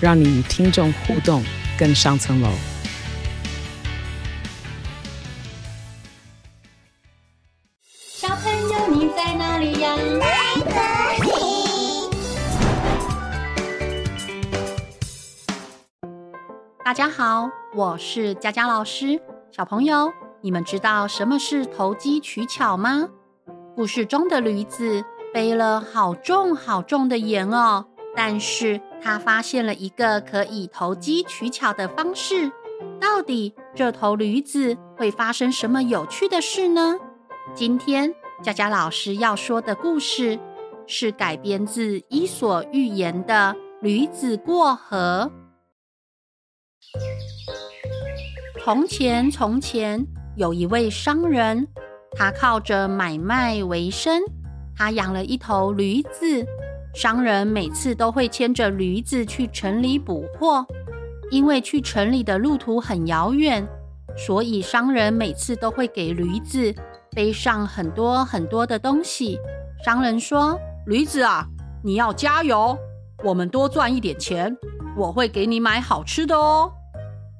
让你与听众互动更上层楼。小朋友，你在哪里呀大家好，我是佳佳老师。小朋友，你们知道什么是投机取巧吗？故事中的驴子背了好重好重的盐哦，但是他发现了一个可以投机取巧的方式。到底这头驴子会发生什么有趣的事呢？今天佳佳老师要说的故事是改编自《伊索寓言》的《驴子过河》。从前，从前有一位商人，他靠着买卖为生。他养了一头驴子。商人每次都会牵着驴子去城里补货，因为去城里的路途很遥远，所以商人每次都会给驴子背上很多很多的东西。商人说：“驴子啊，你要加油，我们多赚一点钱，我会给你买好吃的哦。”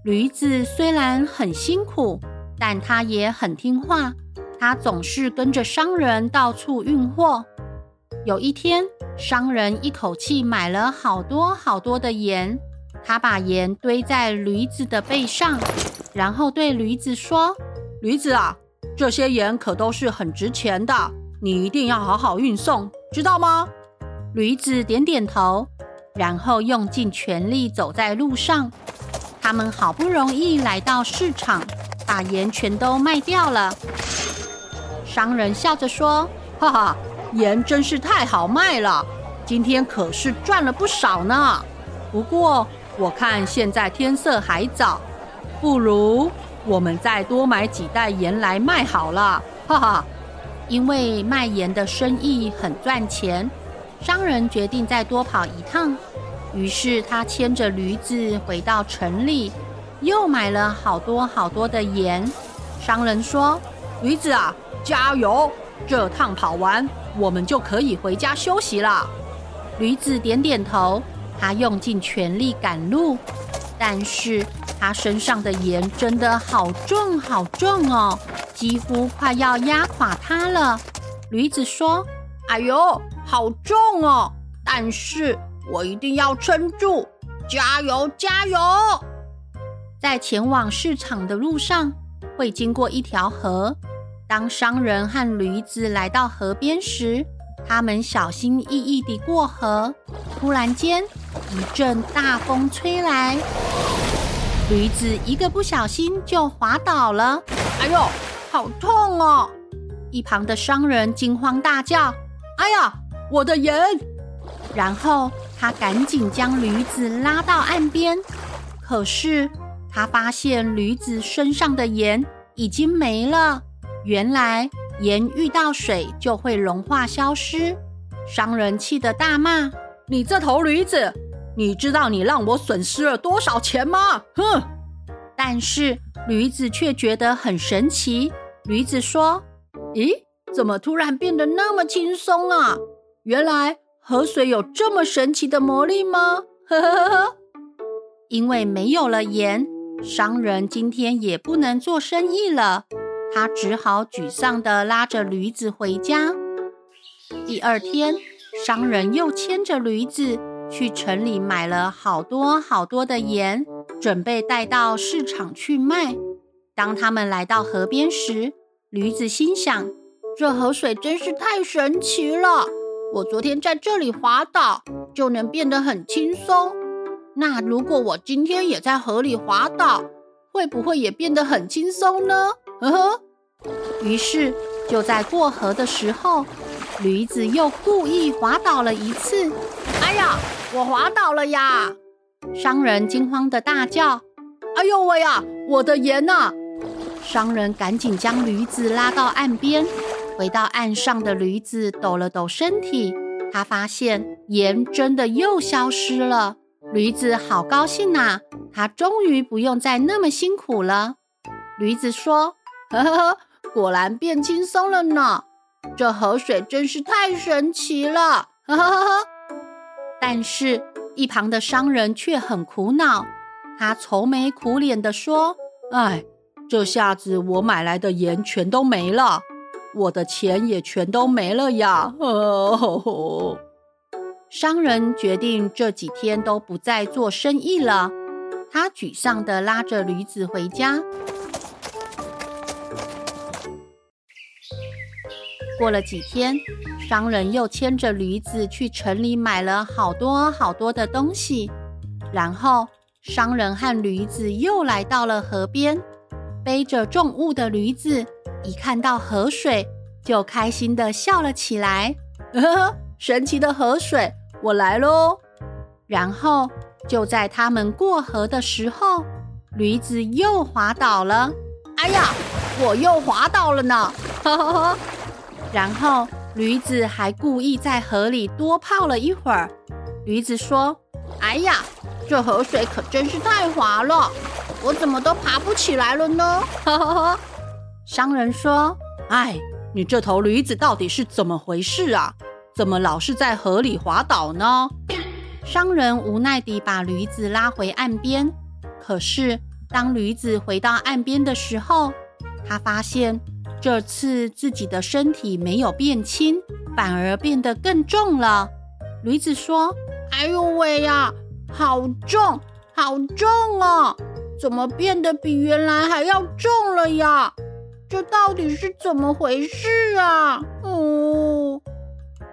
驴子虽然很辛苦，但它也很听话。它总是跟着商人到处运货。有一天，商人一口气买了好多好多的盐，他把盐堆在驴子的背上，然后对驴子说：“驴子啊，这些盐可都是很值钱的，你一定要好好运送，知道吗？”驴子点点头，然后用尽全力走在路上。他们好不容易来到市场，把盐全都卖掉了。商人笑着说：“哈哈，盐真是太好卖了，今天可是赚了不少呢。不过我看现在天色还早，不如我们再多买几袋盐来卖好了。”哈哈，因为卖盐的生意很赚钱，商人决定再多跑一趟。于是他牵着驴子回到城里，又买了好多好多的盐。商人说：“驴子啊，加油！这趟跑完，我们就可以回家休息了。”驴子点点头，他用尽全力赶路，但是他身上的盐真的好重好重哦，几乎快要压垮他了。驴子说：“哎呦，好重哦！”但是。我一定要撑住！加油，加油！在前往市场的路上，会经过一条河。当商人和驴子来到河边时，他们小心翼翼地过河。突然间，一阵大风吹来，驴子一个不小心就滑倒了。哎呦，好痛哦！一旁的商人惊慌大叫：“哎呀，我的盐！”然后。他赶紧将驴子拉到岸边，可是他发现驴子身上的盐已经没了。原来盐遇到水就会融化消失。商人气得大骂：“你这头驴子，你知道你让我损失了多少钱吗？”哼！但是驴子却觉得很神奇。驴子说：“咦，怎么突然变得那么轻松啊？原来……”河水有这么神奇的魔力吗？呵呵呵呵，因为没有了盐，商人今天也不能做生意了。他只好沮丧地拉着驴子回家。第二天，商人又牵着驴子去城里买了好多好多的盐，准备带到市场去卖。当他们来到河边时，驴子心想：这河水真是太神奇了。我昨天在这里滑倒，就能变得很轻松。那如果我今天也在河里滑倒，会不会也变得很轻松呢？呵呵。于是就在过河的时候，驴子又故意滑倒了一次。哎呀，我滑倒了呀！商人惊慌的大叫：“哎呦喂呀，我的盐呐！”商人赶紧将驴子拉到岸边。回到岸上的驴子抖了抖身体，他发现盐真的又消失了。驴子好高兴呐，他终于不用再那么辛苦了。驴子说：“呵 呵呵，果然变轻松了呢。这河水真是太神奇了。”呵呵呵。但是，一旁的商人却很苦恼，他愁眉苦脸地说：“哎，这下子我买来的盐全都没了。”我的钱也全都没了呀！哦，商人决定这几天都不再做生意了。他沮丧地拉着驴子回家。过了几天，商人又牵着驴子去城里买了好多好多的东西。然后，商人和驴子又来到了河边，背着重物的驴子。一看到河水，就开心地笑了起来。呵呵，神奇的河水，我来喽！然后就在他们过河的时候，驴子又滑倒了。哎呀，我又滑倒了呢！呵呵呵。然后驴子还故意在河里多泡了一会儿。驴子说：“哎呀，这河水可真是太滑了，我怎么都爬不起来了呢？”呵呵呵。商人说：“哎，你这头驴子到底是怎么回事啊？怎么老是在河里滑倒呢？”商人无奈地把驴子拉回岸边。可是，当驴子回到岸边的时候，他发现这次自己的身体没有变轻，反而变得更重了。驴子说：“哎呦喂呀，好重，好重啊！怎么变得比原来还要重了呀？”这到底是怎么回事啊？哦，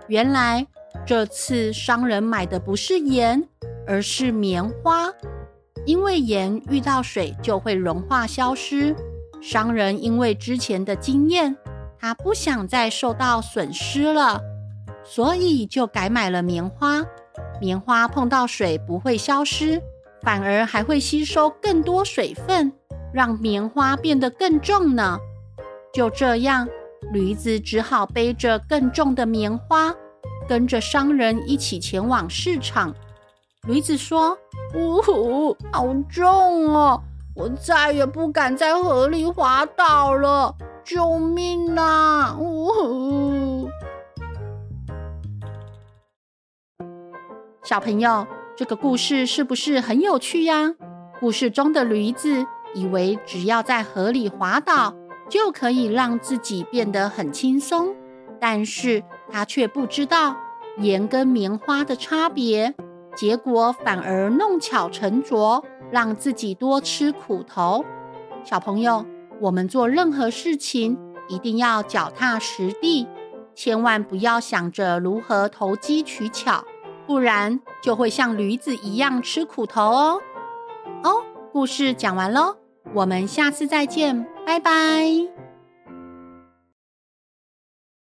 原来这次商人买的不是盐，而是棉花。因为盐遇到水就会融化消失。商人因为之前的经验，他不想再受到损失了，所以就改买了棉花。棉花碰到水不会消失，反而还会吸收更多水分，让棉花变得更重呢。就这样，驴子只好背着更重的棉花，跟着商人一起前往市场。驴子说：“呜呼，好重哦！我再也不敢在河里滑倒了，救命啊！”呜呼。小朋友，这个故事是不是很有趣呀？故事中的驴子以为只要在河里滑倒，就可以让自己变得很轻松，但是他却不知道盐跟棉花的差别，结果反而弄巧成拙，让自己多吃苦头。小朋友，我们做任何事情一定要脚踏实地，千万不要想着如何投机取巧，不然就会像驴子一样吃苦头哦。哦，故事讲完喽。我们下次再见，拜拜。